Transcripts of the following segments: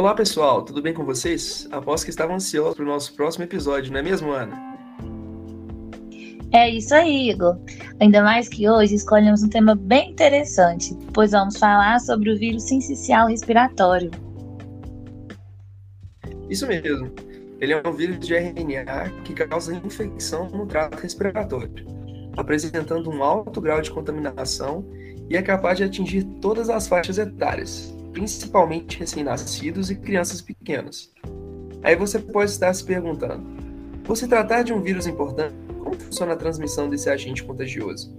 Olá pessoal, tudo bem com vocês? Aposto que estavam ansiosos para o nosso próximo episódio, não é mesmo, Ana? É isso aí, Igor. Ainda mais que hoje escolhemos um tema bem interessante, pois vamos falar sobre o vírus sincicial respiratório. Isso mesmo. Ele é um vírus de RNA que causa infecção no trato respiratório, apresentando um alto grau de contaminação e é capaz de atingir todas as faixas etárias, principalmente recém-nascidos e crianças pequenas. Aí você pode estar se perguntando: por se tratar de um vírus importante, como funciona a transmissão desse agente contagioso?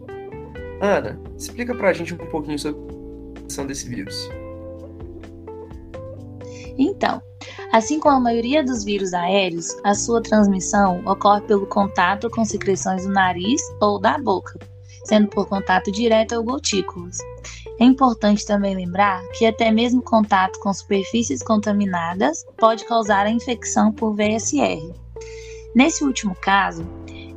Ana, explica pra gente um pouquinho sobre a transmissão desse vírus. Então, assim como a maioria dos vírus aéreos, a sua transmissão ocorre pelo contato com secreções do nariz ou da boca, sendo por contato direto ou gotículas. É importante também lembrar que até mesmo contato com superfícies contaminadas pode causar a infecção por VSR. Nesse último caso,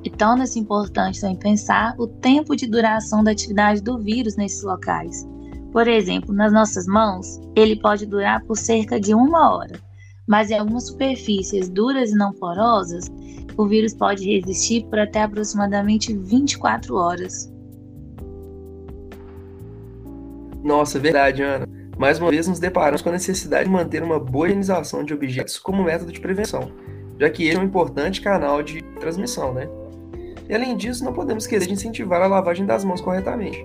e torna-se importante também pensar o tempo de duração da atividade do vírus nesses locais. Por exemplo, nas nossas mãos, ele pode durar por cerca de uma hora, mas em algumas superfícies duras e não porosas, o vírus pode resistir por até aproximadamente 24 horas. Nossa, verdade, Ana. Mais uma vez nos deparamos com a necessidade de manter uma boa higienização de objetos como método de prevenção, já que ele é um importante canal de transmissão, né? E além disso, não podemos esquecer de incentivar a lavagem das mãos corretamente.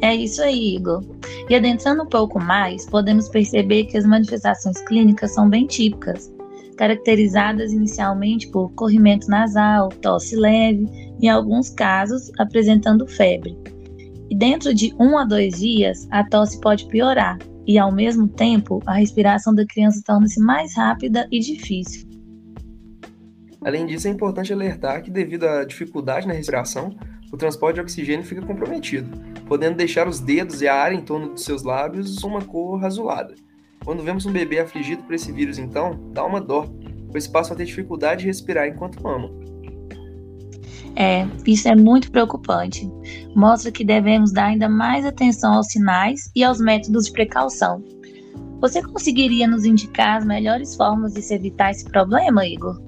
É isso aí, Igor. E adentrando um pouco mais, podemos perceber que as manifestações clínicas são bem típicas, caracterizadas inicialmente por corrimento nasal, tosse leve e, em alguns casos, apresentando febre e dentro de um a dois dias a tosse pode piorar e, ao mesmo tempo, a respiração da criança torna-se mais rápida e difícil. Além disso, é importante alertar que, devido à dificuldade na respiração, o transporte de oxigênio fica comprometido, podendo deixar os dedos e a área em torno dos seus lábios uma cor azulada. Quando vemos um bebê afligido por esse vírus, então, dá uma dó, pois passa a ter dificuldade de respirar enquanto mama. É, isso é muito preocupante. Mostra que devemos dar ainda mais atenção aos sinais e aos métodos de precaução. Você conseguiria nos indicar as melhores formas de se evitar esse problema, Igor?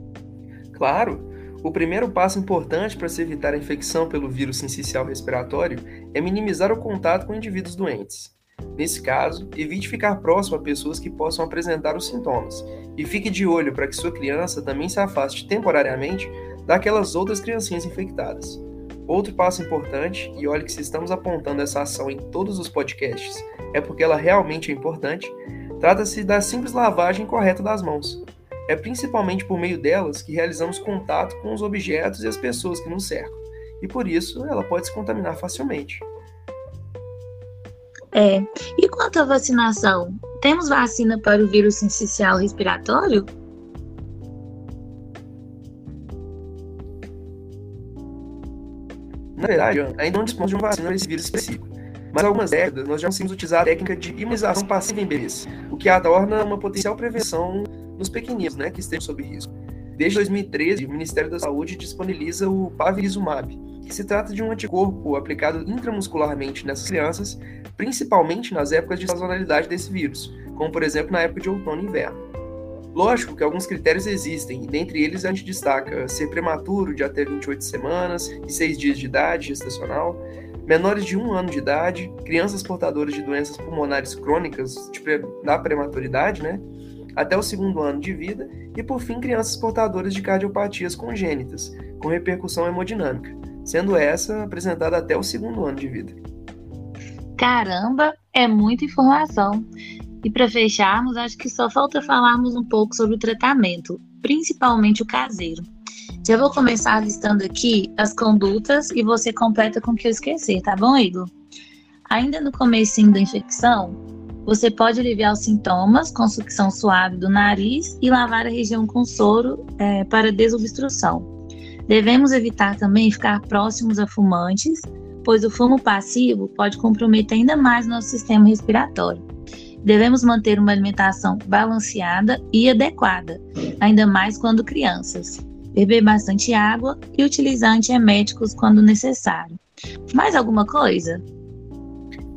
Claro! O primeiro passo importante para se evitar a infecção pelo vírus sincicial respiratório é minimizar o contato com indivíduos doentes. Nesse caso, evite ficar próximo a pessoas que possam apresentar os sintomas e fique de olho para que sua criança também se afaste temporariamente daquelas outras criancinhas infectadas. Outro passo importante, e olhe que se estamos apontando essa ação em todos os podcasts, é porque ela realmente é importante, trata-se da simples lavagem correta das mãos. É principalmente por meio delas que realizamos contato com os objetos e as pessoas que nos cercam, e por isso ela pode se contaminar facilmente. É. E quanto à vacinação? Temos vacina para o vírus sincicial respiratório? Na verdade, ainda não dispomos de uma vacina para esse vírus específico. Mas há algumas décadas nós já conseguimos utilizar a técnica de imunização passiva em bebês, o que a torna uma potencial prevenção nos pequeninos, né, que estejam sob risco. Desde 2013, o Ministério da Saúde disponibiliza o Pavilizumab, que se trata de um anticorpo aplicado intramuscularmente nessas crianças, principalmente nas épocas de sazonalidade desse vírus, como por exemplo na época de outono e inverno. Lógico que alguns critérios existem, e dentre eles a gente destaca ser prematuro de até 28 semanas e 6 dias de idade gestacional, menores de 1 ano de idade, crianças portadoras de doenças pulmonares crônicas da prematuridade, né? Até o segundo ano de vida, e por fim, crianças portadoras de cardiopatias congênitas, com repercussão hemodinâmica, sendo essa apresentada até o segundo ano de vida. Caramba, é muita informação. E para fecharmos, acho que só falta falarmos um pouco sobre o tratamento, principalmente o caseiro. Já vou começar listando aqui as condutas e você completa com o que eu esquecer, tá bom, Igor? Ainda no comecinho da infecção, você pode aliviar os sintomas com sucção suave do nariz e lavar a região com soro é, para desobstrução. Devemos evitar também ficar próximos a fumantes, pois o fumo passivo pode comprometer ainda mais nosso sistema respiratório. Devemos manter uma alimentação balanceada e adequada, ainda mais quando crianças. Beber bastante água e utilizar antieméticos quando necessário. Mais alguma coisa?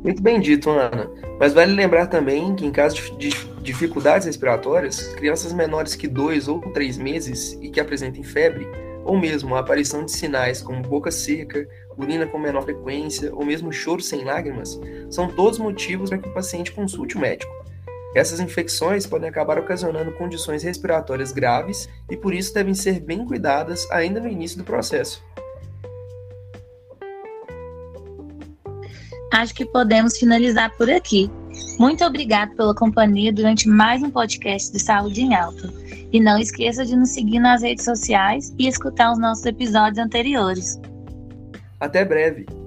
Muito bem dito, Ana. Mas vale lembrar também que, em caso de dificuldades respiratórias, crianças menores que 2 ou 3 meses e que apresentem febre, ou mesmo a aparição de sinais como boca seca, urina com menor frequência ou mesmo choro sem lágrimas, são todos motivos para que o paciente consulte o médico. Essas infecções podem acabar ocasionando condições respiratórias graves e por isso devem ser bem cuidadas ainda no início do processo. Acho que podemos finalizar por aqui. Muito obrigado pela companhia durante mais um podcast de Saúde em Alta. E não esqueça de nos seguir nas redes sociais e escutar os nossos episódios anteriores. Até breve!